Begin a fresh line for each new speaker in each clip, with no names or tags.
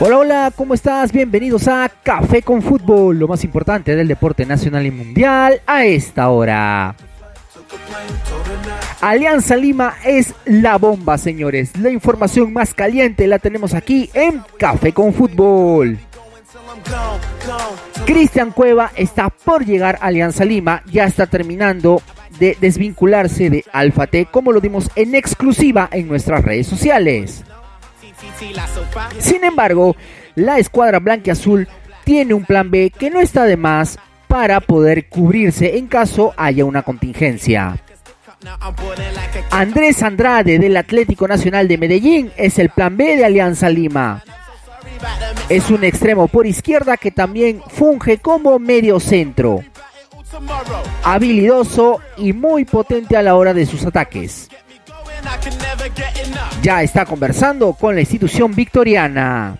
Hola, hola, ¿cómo estás? Bienvenidos a Café con Fútbol, lo más importante del deporte nacional y mundial a esta hora. Alianza Lima es la bomba, señores. La información más caliente la tenemos aquí en Café con Fútbol. Cristian Cueva está por llegar a Alianza Lima, ya está terminando de desvincularse de Alfa T, como lo dimos en exclusiva en nuestras redes sociales. Sin embargo, la escuadra blanquiazul tiene un plan B que no está de más para poder cubrirse en caso haya una contingencia. Andrés Andrade del Atlético Nacional de Medellín es el plan B de Alianza Lima. Es un extremo por izquierda que también funge como medio centro. Habilidoso y muy potente a la hora de sus ataques. Ya está conversando con la institución victoriana.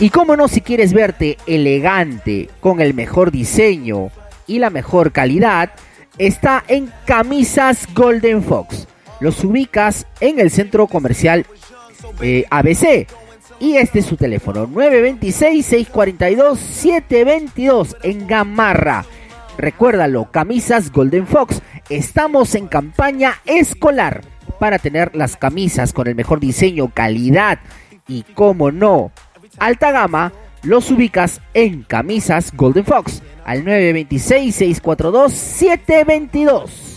Y cómo no, si quieres verte elegante, con el mejor diseño y la mejor calidad, está en Camisas Golden Fox. Los ubicas en el centro comercial eh, ABC. Y este es su teléfono, 926-642-722 en Gamarra. Recuérdalo, Camisas Golden Fox. Estamos en campaña escolar para tener las camisas con el mejor diseño, calidad y, como no, alta gama. Los ubicas en Camisas Golden Fox al 926-642-722.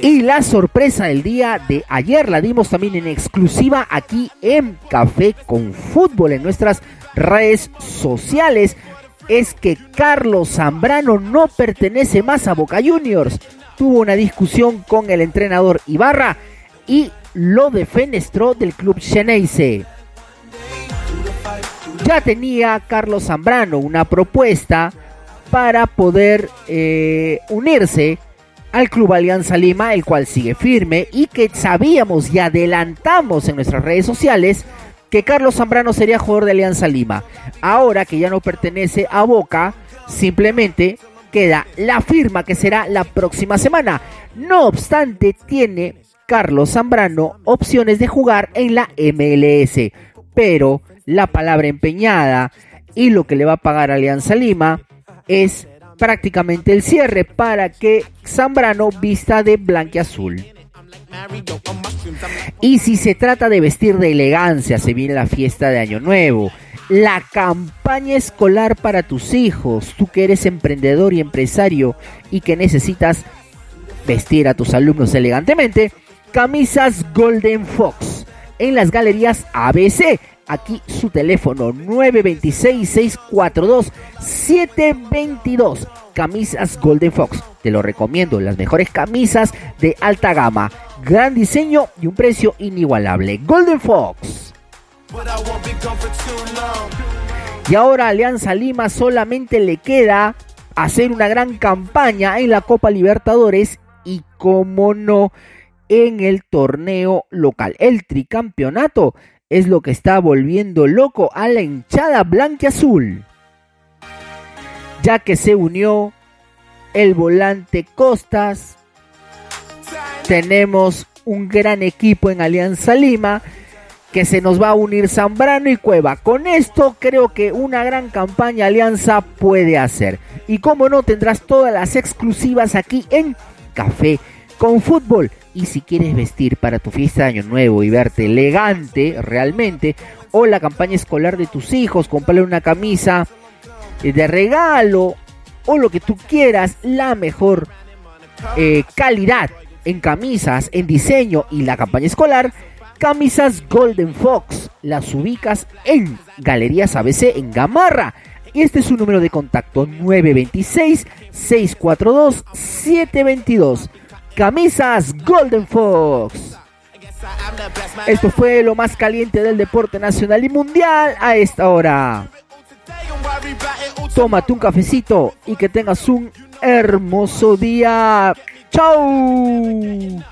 Y la sorpresa del día de ayer la dimos también en exclusiva aquí en Café con Fútbol en nuestras redes sociales. Es que Carlos Zambrano no pertenece más a Boca Juniors. Tuvo una discusión con el entrenador Ibarra y lo defenestró del club Xeneize. Ya tenía Carlos Zambrano una propuesta para poder eh, unirse al Club Alianza Lima, el cual sigue firme y que sabíamos y adelantamos en nuestras redes sociales que Carlos Zambrano sería jugador de Alianza Lima. Ahora que ya no pertenece a Boca, simplemente queda la firma que será la próxima semana. No obstante, tiene Carlos Zambrano opciones de jugar en la MLS, pero la palabra empeñada y lo que le va a pagar Alianza Lima es prácticamente el cierre para que Zambrano vista de azul Y si se trata de vestir de elegancia, se viene la fiesta de Año Nuevo, la campaña escolar para tus hijos, tú que eres emprendedor y empresario y que necesitas vestir a tus alumnos elegantemente, camisas Golden Fox. En las galerías ABC Aquí su teléfono 926-642-722. Camisas Golden Fox. Te lo recomiendo. Las mejores camisas de alta gama. Gran diseño y un precio inigualable. Golden Fox. Y ahora Alianza Lima solamente le queda hacer una gran campaña en la Copa Libertadores y como no en el torneo local. El tricampeonato es lo que está volviendo loco a la hinchada azul Ya que se unió el volante Costas, tenemos un gran equipo en Alianza Lima que se nos va a unir Zambrano y Cueva. Con esto creo que una gran campaña Alianza puede hacer. Y como no, tendrás todas las exclusivas aquí en Café con Fútbol. Y si quieres vestir para tu fiesta de Año Nuevo y verte elegante realmente, o la campaña escolar de tus hijos, comprarle una camisa de regalo, o lo que tú quieras, la mejor eh, calidad en camisas, en diseño y la campaña escolar, camisas Golden Fox. Las ubicas en Galerías ABC en Gamarra. Y este es su número de contacto 926 642 722 camisas Golden Fox. Esto fue lo más caliente del deporte nacional y mundial a esta hora. Tómate un cafecito y que tengas un hermoso día. ¡Chao!